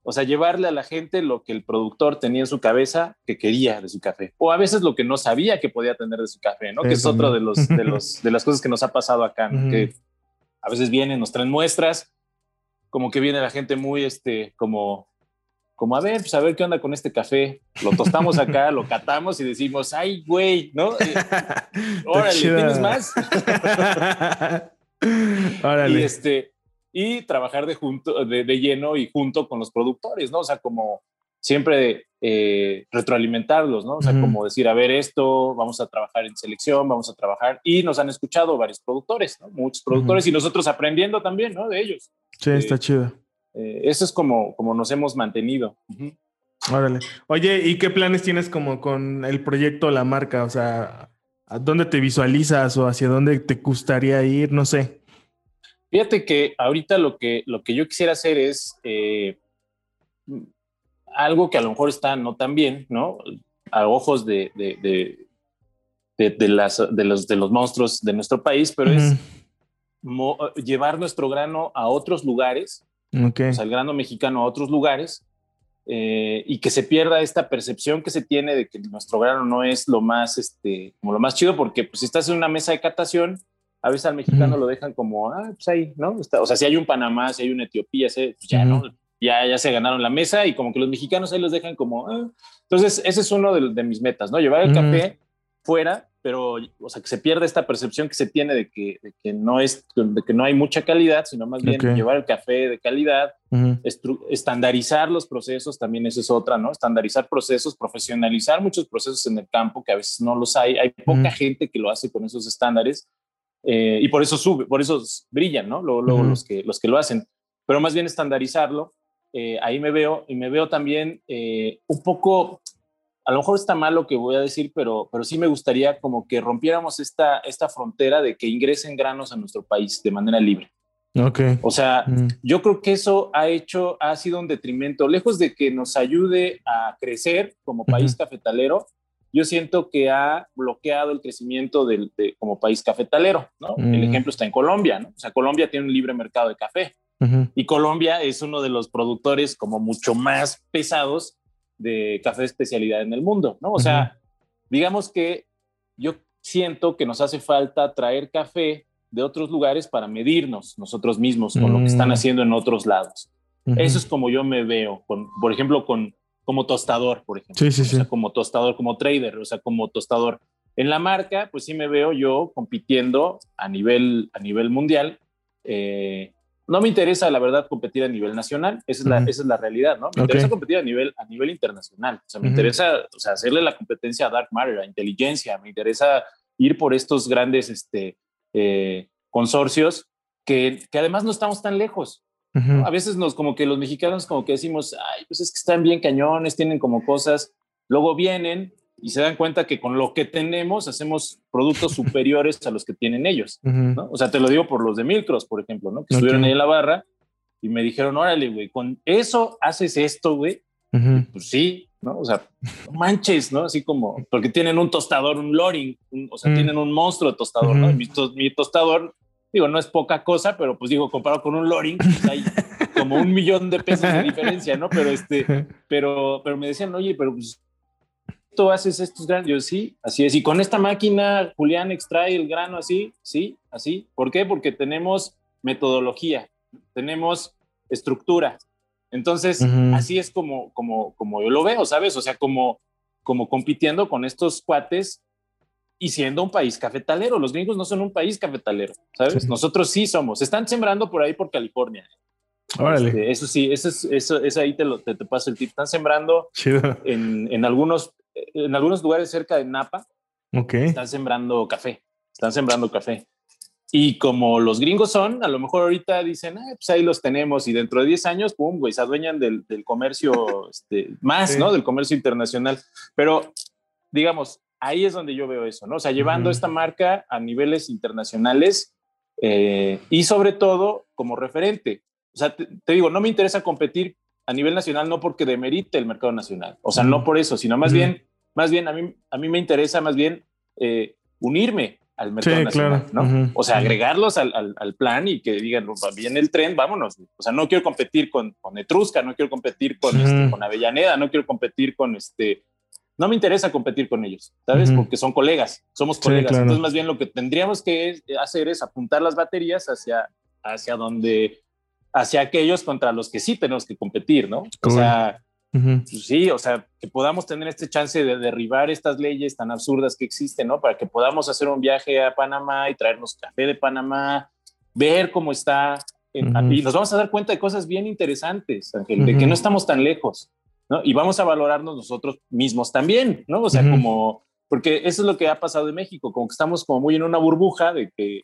o sea, llevarle a la gente lo que el productor tenía en su cabeza que quería de su café. O a veces lo que no sabía que podía tener de su café, ¿no? que es otro de, los, de, los, de las cosas que nos ha pasado acá, que a veces vienen, nos traen muestras, como que viene la gente muy, este, como, como a ver, pues a ver qué onda con este café. Lo tostamos acá, lo catamos y decimos, ay, güey, ¿no? Eh, órale, ¿tienes más? órale. Y este, y trabajar de, junto, de, lleno y junto con los productores, ¿no? O sea, como siempre eh, retroalimentarlos, ¿no? O sea, como decir, a ver, esto, vamos a trabajar en selección, vamos a trabajar, y nos han escuchado varios productores, ¿no? Muchos productores y nosotros aprendiendo también, ¿no? De ellos. Sí, está eh, chido. Eh, eso es como, como nos hemos mantenido. Órale. Oye, ¿y qué planes tienes como con el proyecto, la marca? O sea, ¿a dónde te visualizas o hacia dónde te gustaría ir? No sé. Fíjate que ahorita lo que, lo que yo quisiera hacer es eh, algo que a lo mejor está no tan bien, ¿no? A ojos de, de, de, las, de, los, de los monstruos de nuestro país, pero es llevar nuestro grano a otros lugares, o sea, el grano mexicano a otros lugares, eh, y que se pierda esta percepción que se tiene de que nuestro grano no es lo más, este, como lo más chido, porque pues, si estás en una mesa de catación, a veces al mexicano lo dejan como, ah, pues ahí, ¿no? o sea, si hay un Panamá, si hay una Etiopía, pues ya, ¿no? Ya, ya se ganaron la mesa y como que los mexicanos ahí los dejan como, ah". entonces ese es uno de, mis metas, ¿no? Llevar el café fuera, pero, o sea, que se pierda esta percepción que se tiene de que, que no es, de que no hay mucha calidad, sino más bien llevar el café de calidad, estandarizar los procesos, también eso es otra, ¿no? Estandarizar procesos, profesionalizar muchos procesos en el campo que a veces no los hay, hay poca gente que lo hace con esos estándares eh, y por eso sube, por eso brillan, ¿no? Luego, los, que, los que lo hacen. Pero más bien estandarizarlo, eh, ahí me veo y me veo también eh, un poco, a lo mejor está mal lo que voy a decir, pero, pero sí me gustaría como que rompiéramos esta, esta frontera de que ingresen granos a nuestro país de manera libre. Okay. O sea, yo creo que eso ha hecho, ha sido un detrimento, lejos de que nos ayude a crecer como país cafetalero, yo siento que ha bloqueado el crecimiento del, de, como país cafetalero, ¿no? El mm. ejemplo está en Colombia, ¿no? O sea, Colombia tiene un libre mercado de café y Colombia es uno de los productores como mucho más pesados de café de especialidad en el mundo, ¿no? O sea, digamos que yo siento que nos hace falta traer café de otros lugares para medirnos nosotros mismos con lo que están mm. haciendo en otros lados. Eso es como yo me veo, por ejemplo, con, como tostador, por ejemplo. Sí, sí, sí. O sea, como tostador, como trader, o sea, como tostador. En la marca, pues sí me veo yo compitiendo a nivel, a nivel mundial. Eh, no me interesa, la verdad, competir a nivel nacional, esa es, la, esa es la realidad, ¿no? Me interesa competir a nivel, a nivel internacional, o sea, me interesa o sea, hacerle la competencia a Dark Matter, a inteligencia, me interesa ir por estos grandes este, eh, consorcios que, que, además no estamos tan lejos. A veces nos, como que los mexicanos como que decimos, ay, pues es que están bien cañones, tienen como cosas, luego vienen y se dan cuenta que con lo que tenemos hacemos productos superiores a los que tienen ellos. ¿no? O sea, te lo digo por los de Milcross, por ejemplo, ¿no? que estuvieron ahí en la barra y me dijeron, órale, güey, con eso haces esto, güey. Pues sí, ¿no? O sea, manches, ¿no? Así como, porque tienen un tostador, un loring, o sea, tienen un monstruo de tostador, ¿no? Mi, mi, tostador, digo, no es poca cosa, pero pues digo, comparado con un loring, pues hay como un millón de pesos de diferencia, ¿no? Pero este, pero, pero me decían, oye, pero pues haces estos granos. Yo, sí, así es. Y con esta máquina, Julián extrae el grano así, sí, así. ¿Por qué? Porque tenemos metodología, tenemos estructura. Entonces, así es como, como, como yo lo veo, ¿sabes? O sea, como, como compitiendo con estos cuates y siendo un país cafetalero. Los gringos no son un país cafetalero, ¿sabes? Nosotros sí somos. Están sembrando por ahí por California. Este, eso sí, eso, es, eso, eso ahí te, lo, te, paso el tip. Están sembrando en, en, algunos en algunos lugares cerca de Napa, están sembrando café, están sembrando café. Y como los gringos son, a lo mejor ahorita dicen, ah, pues ahí los tenemos y dentro de 10 años, pum, güey, se adueñan del, del comercio este, más, ¿no? Del comercio internacional. Pero, digamos, ahí es donde yo veo eso, ¿no? O sea, llevando esta marca a niveles internacionales eh, y sobre todo como referente. O sea, te, digo, no me interesa competir a nivel nacional no porque demerite el mercado nacional, o sea, no por eso, sino más bien más bien a mí, a mí me interesa más bien eh, unirme al mercado nacional, ¿no? O sea, agregarlos al, al, plan y que digan, viene el tren, vámonos. O sea, no quiero competir con, con Etrusca, no quiero competir con, este, con Avellaneda, no quiero competir con este... No me interesa competir con ellos, ¿sabes? Porque son colegas, somos colegas. Entonces, más bien lo que tendríamos que hacer es apuntar las baterías hacia, hacia donde, hacia aquellos contra los que sí tenemos que competir, ¿no? O sea, pues sí, o sea, que podamos tener este chance de derribar estas leyes tan absurdas que existen, ¿no? Para que podamos hacer un viaje a Panamá y traernos café de Panamá, ver cómo está. Y nos vamos a dar cuenta de cosas bien interesantes, Ángel, de que no estamos tan lejos, ¿no? Y vamos a valorarnos nosotros mismos también, ¿no? O sea, como, porque eso es lo que ha pasado en México, como que estamos como muy en una burbuja de que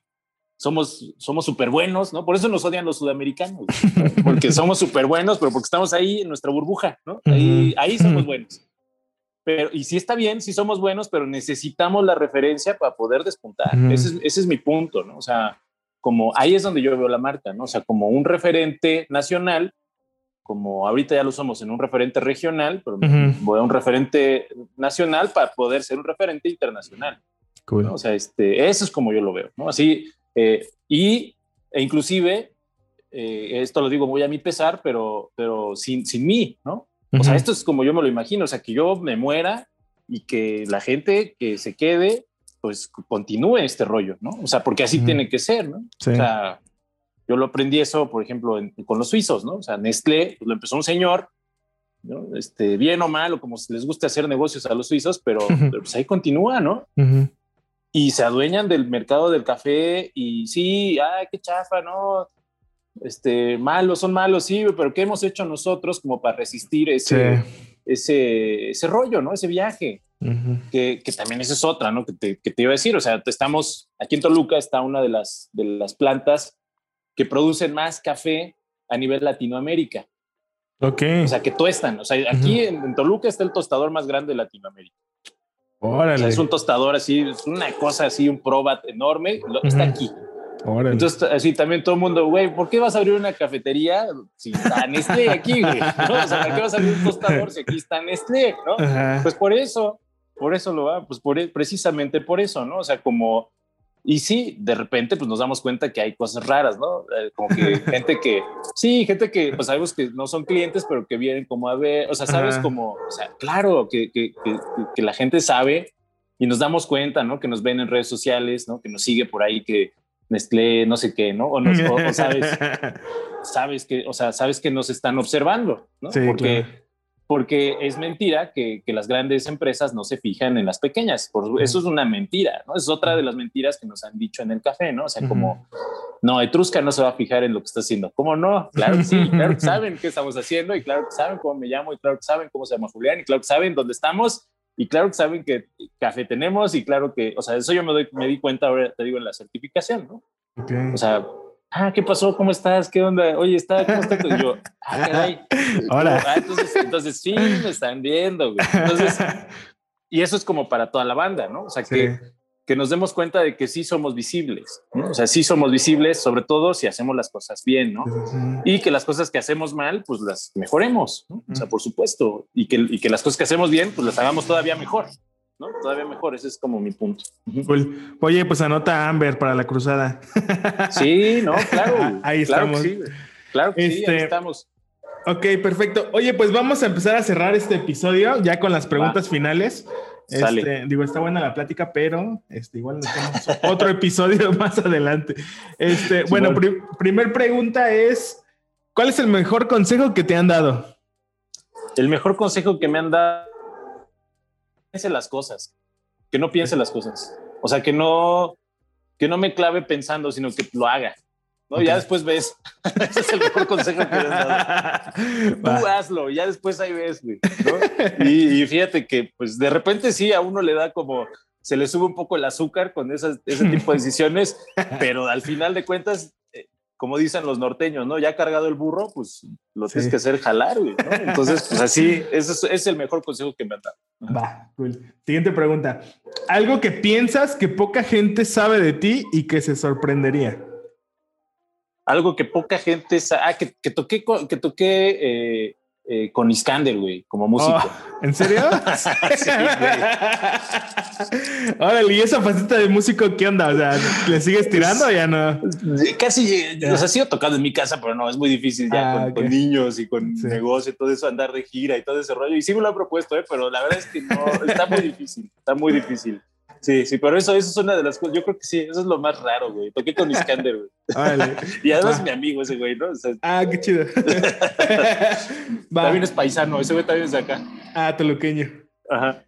somos somos súper buenos, ¿no? Por eso nos odian los sudamericanos, porque somos súper buenos, pero porque estamos ahí en nuestra burbuja, ¿no? Ahí, ahí somos buenos. Pero, y sí está bien, sí somos buenos, pero necesitamos la referencia para poder despuntar. ese, es, ese, es, mi punto, ¿no? O sea, como ahí es donde yo veo la marca, ¿no? O sea, como un referente nacional, como ahorita ya lo somos en un referente regional, pero voy a un referente nacional para poder ser un referente internacional. Cool. O sea, este, eso es como yo lo veo, ¿no? Así, eh, y, e inclusive, eh, esto lo digo muy a mi pesar, pero, pero sin, sin mí, ¿no? O sea, esto es como yo me lo imagino, o sea, que yo me muera y que la gente que se quede, pues continúe este rollo, ¿no? O sea, porque así tiene que ser, ¿no? O sea, yo lo aprendí eso, por ejemplo, con los suizos, ¿no? O sea, Nestlé pues, lo empezó un señor, ¿no? Este, bien o mal, o como les gusta hacer negocios a los suizos, pero, pues ahí continúa, ¿no? y se adueñan del mercado del café y sí, ay, qué chafa, no, este, malos, son malos, sí, pero ¿qué hemos hecho nosotros como para resistir ese, ese, ese rollo, ¿no? Ese viaje, que, que, también esa es otra, ¿no? Que te, que te, iba a decir, o sea, estamos, aquí en Toluca está una de las, de las plantas que producen más café a nivel Latinoamérica. Ok. O sea, que tuestan, o sea, aquí en, en Toluca está el tostador más grande de Latinoamérica es un tostador así, es una cosa así, un probat enorme, está aquí. Entonces, así también todo el mundo, güey, ¿por qué vas a abrir una cafetería si está Nestlé aquí, güey? ¿No? O sea, ¿por qué vas a abrir un tostador si aquí está Nestlé? ¿no? Pues por eso, por eso lo va, pues por, e, precisamente por eso, ¿no? O sea, como y sí, de repente pues nos damos cuenta que hay cosas raras, ¿no? Eh, como que gente que, sí, gente que pues sabemos que no son clientes, pero que vienen como a ver, o sea, sabes como, o sea, claro que, que, que, la gente sabe y nos damos cuenta, ¿no? Que nos ven en redes sociales, ¿no? Que nos sigue por ahí, que Nestlé, no sé qué, ¿no? O, sabes, sabes que, o sea, sabes que nos están observando, ¿no? porque, porque es mentira que, que, las grandes empresas no se fijan en las pequeñas. Por, eso es una mentira, ¿no? Es otra de las mentiras que nos han dicho en el café, ¿no? O sea, como, no, Etrusca no se va a fijar en lo que está haciendo. ¿Cómo no? Claro que sí, claro que saben qué estamos haciendo y claro que saben cómo me llamo y claro que saben cómo se llama Julián y claro que saben dónde estamos y claro que saben que café tenemos y claro que, o sea, eso yo me, doy, me di cuenta ahora, te digo, en la certificación, ¿no? O sea, ah, ¿qué pasó? ¿Cómo estás? ¿Qué onda? Oye, ¿está? ¿cómo estás? Y yo, ah, caray. Hola. Ah, entonces, entonces, sí, me están viendo, güey. Entonces, y eso es como para toda la banda, ¿no? O sea, que que nos demos cuenta de que sí somos visibles, ¿no? o sea, sí somos visibles, sobre todo si hacemos las cosas bien, ¿no? Y que las cosas que hacemos mal, pues las mejoremos, ¿no? O sea, por supuesto, y que, y que las cosas que hacemos bien, pues las hagamos todavía mejor, ¿no? Todavía mejor, ese es como mi punto. Oye, pues anota Amber para la cruzada. Sí, no, claro. ahí estamos. claro que sí, ahí este, estamos. Ok, perfecto. Oye, pues vamos a empezar a cerrar este episodio ya con las preguntas finales. Este, digo, está buena la plática, pero este, igual tenemos otro episodio más adelante. Este, bueno, primer pregunta es, ¿cuál es el mejor consejo que te han dado? El mejor consejo que me han dado, piense las cosas, que no piense las cosas. O sea, que no, que no me clave pensando, sino que lo haga. ¿no? Ya después ves. Ese es el mejor consejo que me dado. Tú hazlo, ya después ahí ves, güey. Y, fíjate que, pues, de repente sí, a uno le da como, se le sube un poco el azúcar con esas, ese tipo de decisiones, pero al final de cuentas, como dicen los norteños, ¿no? Ya cargado el burro, pues lo tienes que hacer jalar, güey, ¿no? Entonces, pues así, ese es, es, el mejor consejo que me han dado. Va, cool. Siguiente pregunta. Algo que piensas que poca gente sabe de ti y que se sorprendería algo que poca gente sabe. Ah, que, que toqué, que toqué eh, eh, con Iskander, güey, como músico. Oh, ¿En serio? sí, Órale, ¿y esa faceta de músico qué onda? O sea, ¿le sigues tirando o ya no? Casi, o sea, sigo tocando en mi casa, pero no, es muy difícil ya ah, con, niños y con negocio y todo eso, andar de gira y todo ese rollo. Y sí me lo he propuesto, ¿eh? pero la verdad es que no, está muy difícil, está muy difícil. Sí, sí, pero eso, eso es una de las cosas. Yo creo que sí, eso es lo más raro, güey. Toqué con Iskander, güey. Vale. y además es mi amigo ese güey, ¿no? ah, qué chido. también es paisano, ese güey también es de acá. Ah, toluqueño. Ajá.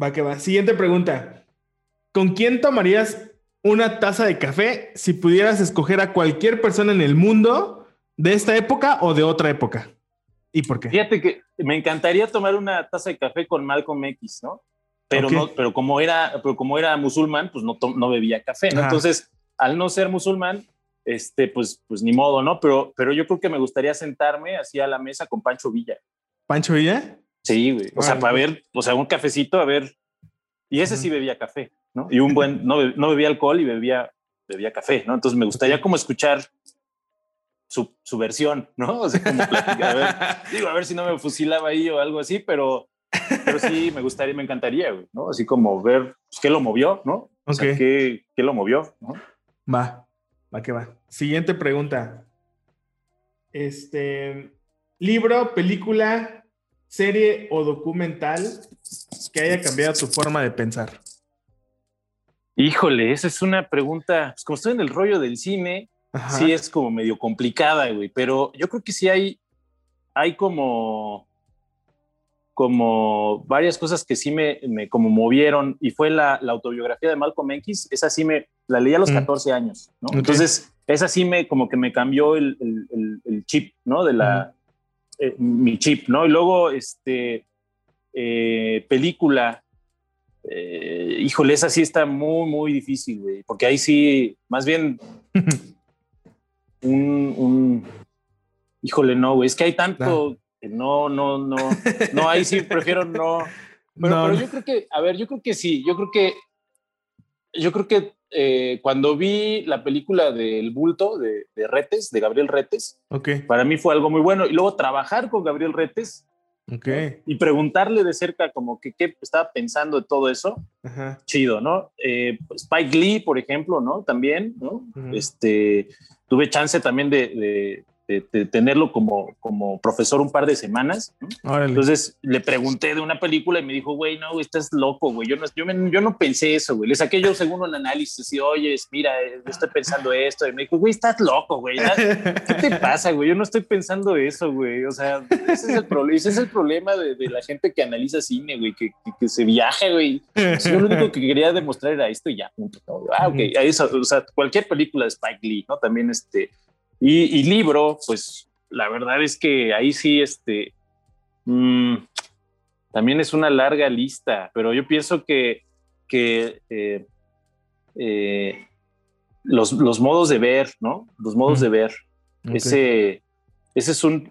Va que va. Siguiente pregunta. ¿Con quién tomarías una taza de café si pudieras escoger a cualquier persona en el mundo de esta época o de otra época? ¿Y por qué? Fíjate que me encantaría tomar una taza de café con Malcolm X, ¿no? Pero, no, pero, como era, pero como era musulmán, pues no, no bebía café, Entonces, al no ser musulmán, este, pues, pues ni modo, ¿no? Pero, pero yo creo que me gustaría sentarme así a la mesa con Pancho Villa. ¿Pancho Villa? Sí, güey. O sea, para ver, o sea, un cafecito, a ver. Y ese sí bebía café, ¿no? Y un buen, no, no bebía alcohol y bebía, bebía café, ¿no? Entonces me gustaría como escuchar su, su versión, ¿no? O sea, como platicar, a ver, digo, a ver si no me fusilaba ahí o algo así, pero, pero sí, me gustaría, me encantaría, ¿no? Así como ver pues, qué lo movió, ¿no? O sea, qué, qué, lo movió, ¿no? Va, va que va. Siguiente pregunta. Este, libro, película, serie o documental que haya cambiado tu forma de pensar. Híjole, esa es una pregunta, pues como estoy en el rollo del cine, sí es como medio complicada, güey, pero yo creo que sí hay, hay como como varias cosas que sí me, me como movieron y fue la, la, autobiografía de Malcolm X, esa sí me, la leí a los 14 mm. años, ¿no? Entonces, esa sí me como que me cambió el, el, el, chip, ¿no? De la, eh, mi chip, ¿no? Y luego, este, eh, película, eh, híjole, esa sí está muy, muy difícil, güey, porque ahí sí, más bien, un, un híjole, no, güey, es que hay tanto no, no, no, no, ahí sí prefiero no. Pero, yo creo que, a ver, yo creo que sí, yo creo que, yo creo que eh, cuando vi la película del bulto de, Retes, de Gabriel Retes, okay. para mí fue algo muy bueno. Y luego trabajar con Gabriel Retes okay. y preguntarle de cerca como que qué estaba pensando de todo eso, chido, ¿no? Eh, Spike Lee, por ejemplo, ¿no? También, ¿no? Este, tuve chance también de, tenerlo como, como profesor un par de semanas. Entonces le pregunté de una película y me dijo, güey, no, estás loco, güey. Yo no, yo, yo, no pensé eso, güey. Le saqué yo según un análisis y, oye, mira, yo estoy pensando esto. Y me dijo, güey, estás loco, güey. ¿Qué te pasa, güey? Yo no estoy pensando eso, güey. O sea, ese es el, problema ese es el problema de, la gente que analiza cine, güey, que, que, se viaja, güey. Yo lo único que quería demostrar era esto y ya, punto. Ah, ok. Eso, o sea, cualquier película de Spike Lee, ¿no? También este y, libro, pues la verdad es que ahí sí, este, mm, también es una larga lista, pero yo pienso que, que eh, eh, los, los, modos de ver, ¿no? Los modos de ver. Ese, ese es un...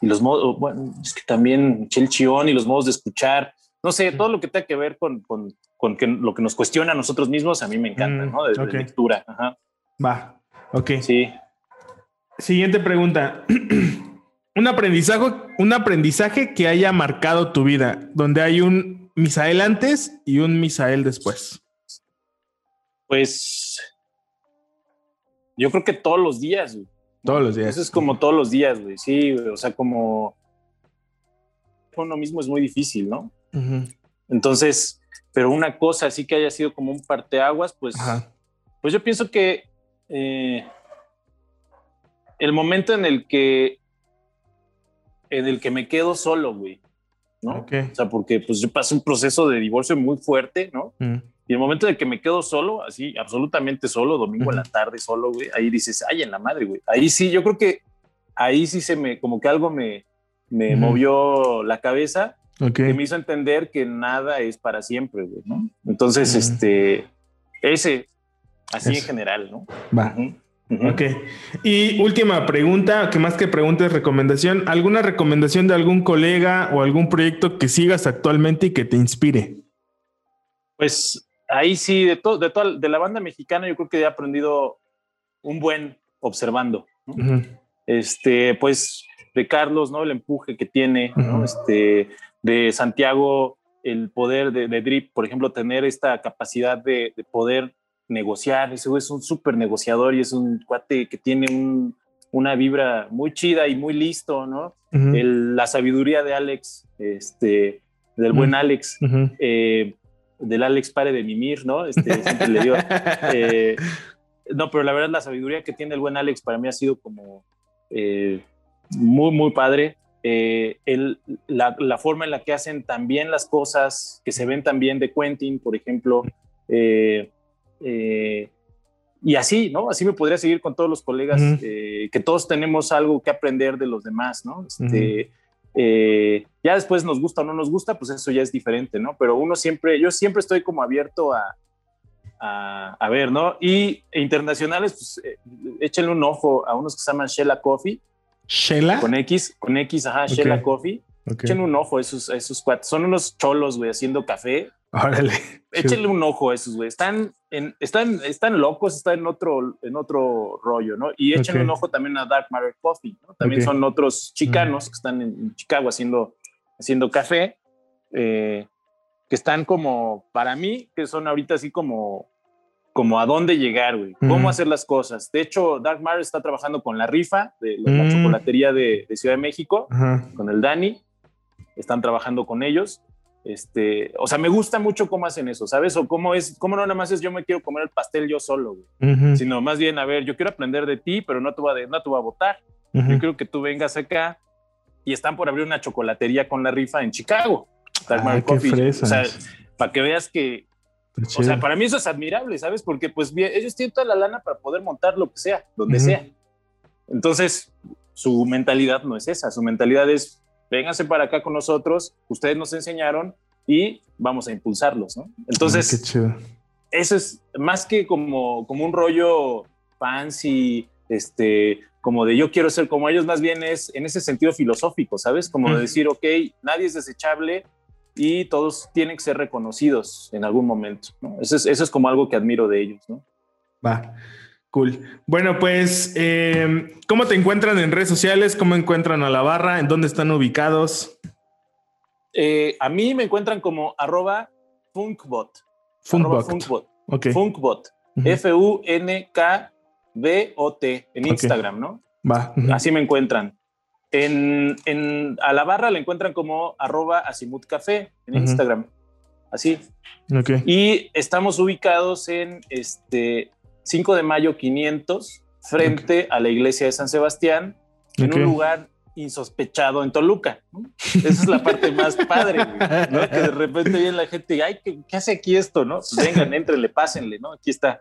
Y los modos, bueno, es que también Chel y los modos de escuchar, no sé, todo lo que tenga que ver con, con, con que, lo que nos cuestiona a nosotros mismos, a mí me encanta, ¿no? De, lectura. Va, ok. Sí. Siguiente pregunta. un aprendizaje, un aprendizaje que haya marcado tu vida, donde hay un Misael antes y un Misael después. Pues yo creo que todos los días, Todos los días. Eso es como todos los días, güey. Sí, o sea, como uno mismo es muy difícil, ¿no? Entonces, pero una cosa así que haya sido como un parteaguas, pues, pues yo pienso que eh, el momento en el que en el que me quedo solo, güey, ¿no? O sea, porque pues yo pasé un proceso de divorcio muy fuerte, ¿no? Mm. Y el momento en el que me quedo solo, así, absolutamente solo, domingo en la tarde solo, güey, ahí dices, ay, en la madre, güey. Ahí sí, yo creo que ahí sí se me, como que algo me, me movió la cabeza, que me hizo entender que nada es para siempre, güey, ¿no? Entonces, este, ese, así en general, ¿no? Va. Ok. Y última pregunta, que más que pregunta es recomendación. ¿Alguna recomendación de algún colega o algún proyecto que sigas actualmente y que te inspire? Pues ahí sí, de, todo, de, de la banda mexicana yo creo que he aprendido un buen observando. Este, pues de Carlos, ¿no? El empuje que tiene, Este, de Santiago, el poder de, Drip, por ejemplo, tener esta capacidad de, de poder negociar. Ese es un súper negociador y es un cuate que tiene una vibra muy chida y muy listo, ¿no? la sabiduría de Alex, este, del buen Alex, eh, del Alex pare de mimir, ¿no? Este, siempre le dio. Eh, no, pero la verdad la sabiduría que tiene el buen Alex para mí ha sido como eh, muy, muy padre. la, la, forma en la que hacen también las cosas, que se ven también de Quentin, por ejemplo, eh, y así, ¿no? Así me podría seguir con todos los colegas, eh, que todos tenemos algo que aprender de los demás, ¿no? Este, eh, ya después nos gusta o no nos gusta, pues eso ya es diferente, ¿no? Pero uno siempre, yo siempre estoy como abierto a, a, ver, ¿no? Y internacionales, pues échenle un ojo a unos que se llaman Shella Coffee. ¿Shella? Con X, con X, ajá, Shella Coffee. Échenle un ojo a esos, a esos cuates. Son unos cholos, güey, haciendo café Órale. Échenle un ojo a esos, güey. Están, en, están, están locos, están en otro, en otro rollo, ¿no? Y échenle un ojo también a Dark Matter Coffee, ¿no? También son otros chicanos que están en, Chicago haciendo, haciendo café, eh, que están como, para mí, que son ahorita así como, como a dónde llegar, güey. Cómo hacer las cosas. De hecho, Dark Matter está trabajando con la rifa de la mm. chocolatería de, Ciudad de México, con el Dani. Están trabajando con ellos este, o sea, me gusta mucho cómo hacen eso, ¿sabes? O cómo es, cómo no nada más es yo me quiero comer el pastel yo solo, sino más bien, a ver, yo quiero aprender de ti, pero no te voy a, no te voy a votar. Yo quiero que tú vengas acá y están por abrir una chocolatería con la rifa en Chicago. Ah, qué o sea, para que veas que, o sea, para mí eso es admirable, ¿sabes? Porque pues ellos tienen toda la lana para poder montar lo que sea, donde sea. Entonces, su mentalidad no es esa, su mentalidad es vénganse para acá con nosotros, ustedes nos enseñaron y vamos a impulsarlos, ¿no? Entonces, eso es más que como, como un rollo fancy, este, como de yo quiero ser como ellos, más bien es en ese sentido filosófico, ¿sabes? Como de decir, ok, nadie es desechable y todos tienen que ser reconocidos en algún momento, ¿no? Eso es, eso es como algo que admiro de ellos, ¿no? Va. Cool. Bueno, pues, eh, ¿cómo te encuentran en redes sociales? ¿Cómo encuentran a la barra? ¿En dónde están ubicados? Eh, a mí me encuentran como arroba funkbot. Funkbot. funkbot. Funkbot. F-U-N-K-B-O-T en Instagram, ¿no? Va. Así me encuentran. En, en, a la barra la encuentran como arroba Asimut Café en Instagram. Así. Okay. Y estamos ubicados en este 5 de mayo 500, frente a la iglesia de San Sebastián, en un lugar insospechado en Toluca. Esa es la parte más padre, ¿no? Que de repente viene la gente y, ay, ¿qué, hace aquí esto? ¿no? Pues vengan, entrenle, pásenle, ¿no? Aquí está.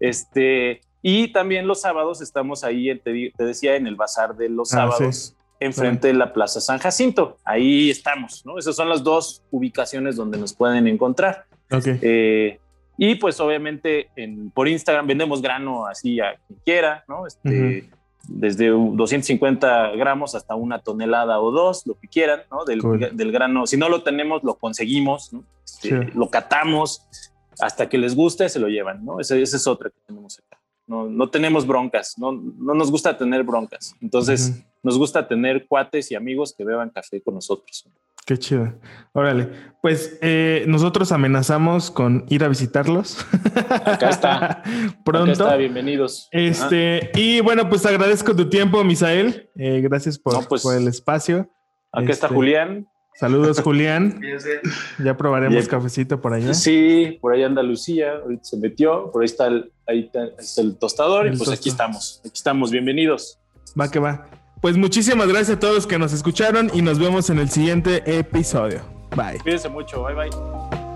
Este, y también los sábados estamos ahí, te, decía, en el bazar de los ah, sábados, enfrente de la Plaza San Jacinto. Ahí estamos, ¿no? Esas son las dos ubicaciones donde nos pueden encontrar. Okay. Eh, y pues obviamente en, por Instagram vendemos grano así a quien quiera, ¿no? Este, Desde 250 gramos hasta una tonelada o dos, lo que quieran, ¿no? Del, del grano. Si no lo tenemos, lo conseguimos, ¿no? Este, lo catamos hasta que les guste, se lo llevan, ¿no? Esa, es otra que tenemos acá. No, no tenemos broncas, no, no nos gusta tener broncas. Entonces, nos gusta tener cuates y amigos que beban café con nosotros. Qué chido. Órale, pues eh, nosotros amenazamos con ir a visitarlos. Acá está. Pronto. Acá está, bienvenidos. Este, y bueno, pues agradezco tu tiempo, Misael. Eh, gracias por, pues, por, el espacio. Acá está este, Julián. Saludos, Julián. ya probaremos cafecito por allá. Sí, por allá Andalucía, ahorita se metió, por ahí está el, ahí está el tostador y pues aquí estamos, aquí estamos, bienvenidos. Va que va. Pues muchísimas gracias a todos que nos escucharon y nos vemos en el siguiente episodio. Bye. Cuídense mucho, bye bye.